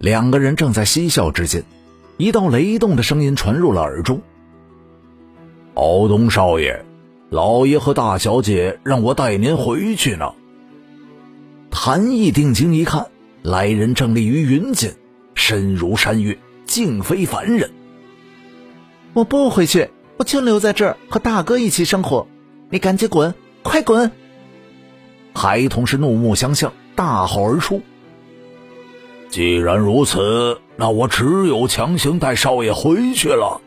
两个人正在嬉笑之间，一道雷动的声音传入了耳中：“敖东少爷，老爷和大小姐让我带您回去呢。”谭毅定睛一看，来人正立于云间，身如山岳，竟非凡人。我不回去，我就留在这儿和大哥一起生活。你赶紧滚，快滚！孩童是怒目相向，大吼而出。既然如此，那我只有强行带少爷回去了。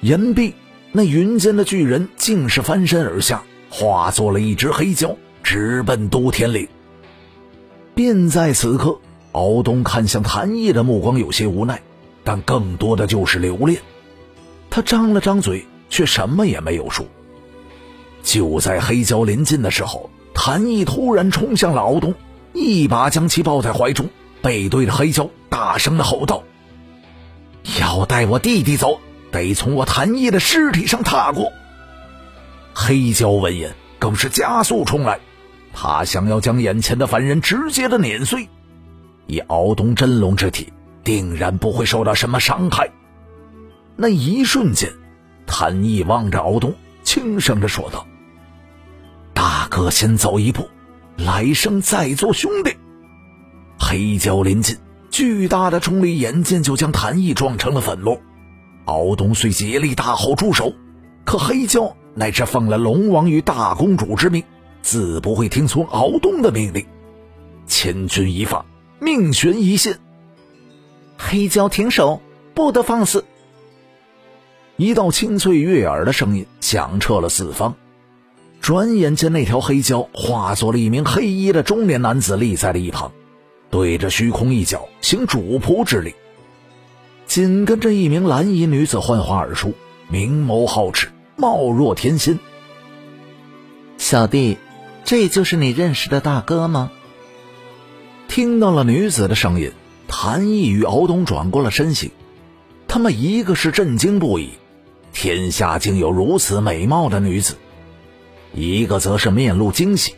言毕，那云间的巨人竟是翻身而下，化作了一只黑蛟，直奔都天岭。便在此刻，敖东看向谭毅的目光有些无奈，但更多的就是留恋。他张了张嘴，却什么也没有说。就在黑蛟临近的时候，谭毅突然冲向了敖东，一把将其抱在怀中。背对着黑蛟，大声的吼道：“要带我弟弟走，得从我谭毅的尸体上踏过。”黑蛟闻言，更是加速冲来，他想要将眼前的凡人直接的碾碎。以敖东真龙之体，定然不会受到什么伤害。那一瞬间，谭毅望着敖东，轻声的说道：“大哥，先走一步，来生再做兄弟。”黑蛟临近，巨大的冲力眼见就将谭毅撞成了粉末。敖东虽竭力大吼住手，可黑蛟乃是奉了龙王与大公主之命，自不会听从敖东的命令。千钧一发，命悬一线。黑蛟停手，不得放肆！一道清脆悦耳的声音响彻了四方。转眼间，那条黑蛟化作了一名黑衣的中年男子，立在了一旁。对着虚空一脚行主仆之礼，紧跟着一名蓝衣女子幻化而出，明眸皓齿，貌若天仙。小弟，这就是你认识的大哥吗？听到了女子的声音，谭毅与敖东转过了身形，他们一个是震惊不已，天下竟有如此美貌的女子；一个则是面露惊喜，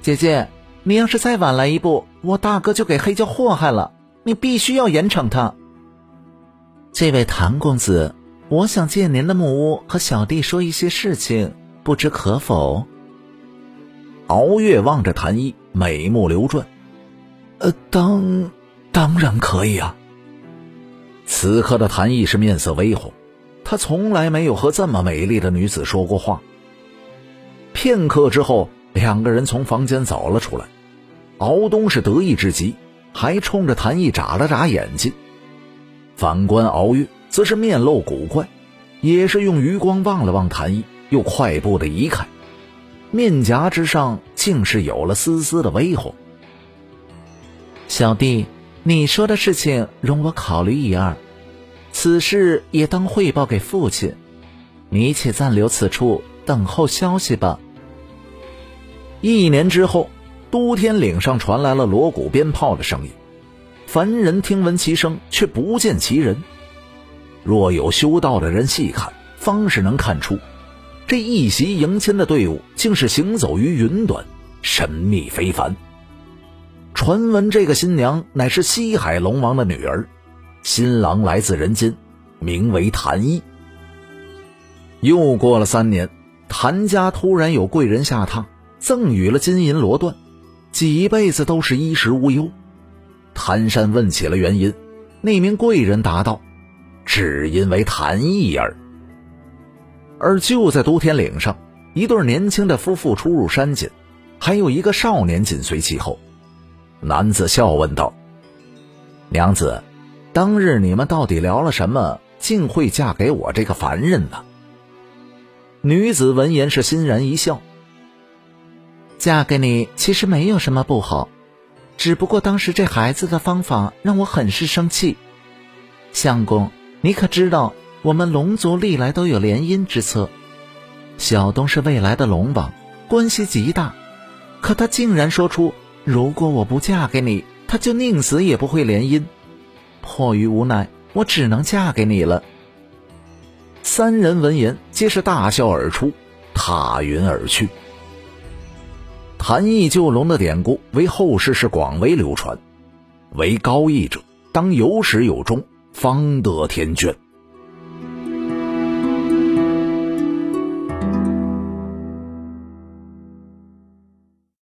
姐姐。你要是再晚来一步，我大哥就给黑家祸害了。你必须要严惩他。这位谭公子，我想借您的木屋和小弟说一些事情，不知可否？敖月望着谭一，美目流转。呃，当当然可以啊。此刻的谭毅是面色微红，他从来没有和这么美丽的女子说过话。片刻之后。两个人从房间走了出来，敖东是得意至极，还冲着谭毅眨了眨眼睛。反观敖月，则是面露古怪，也是用余光望了望谭毅，又快步的移开，面颊之上竟是有了丝丝的微红。小弟，你说的事情容我考虑一二，此事也当汇报给父亲，你且暂留此处，等候消息吧。一年之后，都天岭上传来了锣鼓鞭炮的声音。凡人听闻其声，却不见其人。若有修道的人细看，方是能看出，这一袭迎亲的队伍竟是行走于云端，神秘非凡。传闻这个新娘乃是西海龙王的女儿，新郎来自人间，名为谭一。又过了三年，谭家突然有贵人下榻。赠予了金银罗缎，几辈子都是衣食无忧。谭山问起了原因，那名贵人答道：“只因为谭毅儿。”而就在都天岭上，一对年轻的夫妇出入山间，还有一个少年紧随其后。男子笑问道：“娘子，当日你们到底聊了什么，竟会嫁给我这个凡人呢？”女子闻言是欣然一笑。嫁给你其实没有什么不好，只不过当时这孩子的方法让我很是生气。相公，你可知道我们龙族历来都有联姻之策？小东是未来的龙王，关系极大，可他竟然说出如果我不嫁给你，他就宁死也不会联姻。迫于无奈，我只能嫁给你了。三人闻言皆是大笑而出，踏云而去。韩义救龙的典故为后世是广为流传，为高义者当有始有终，方得天眷。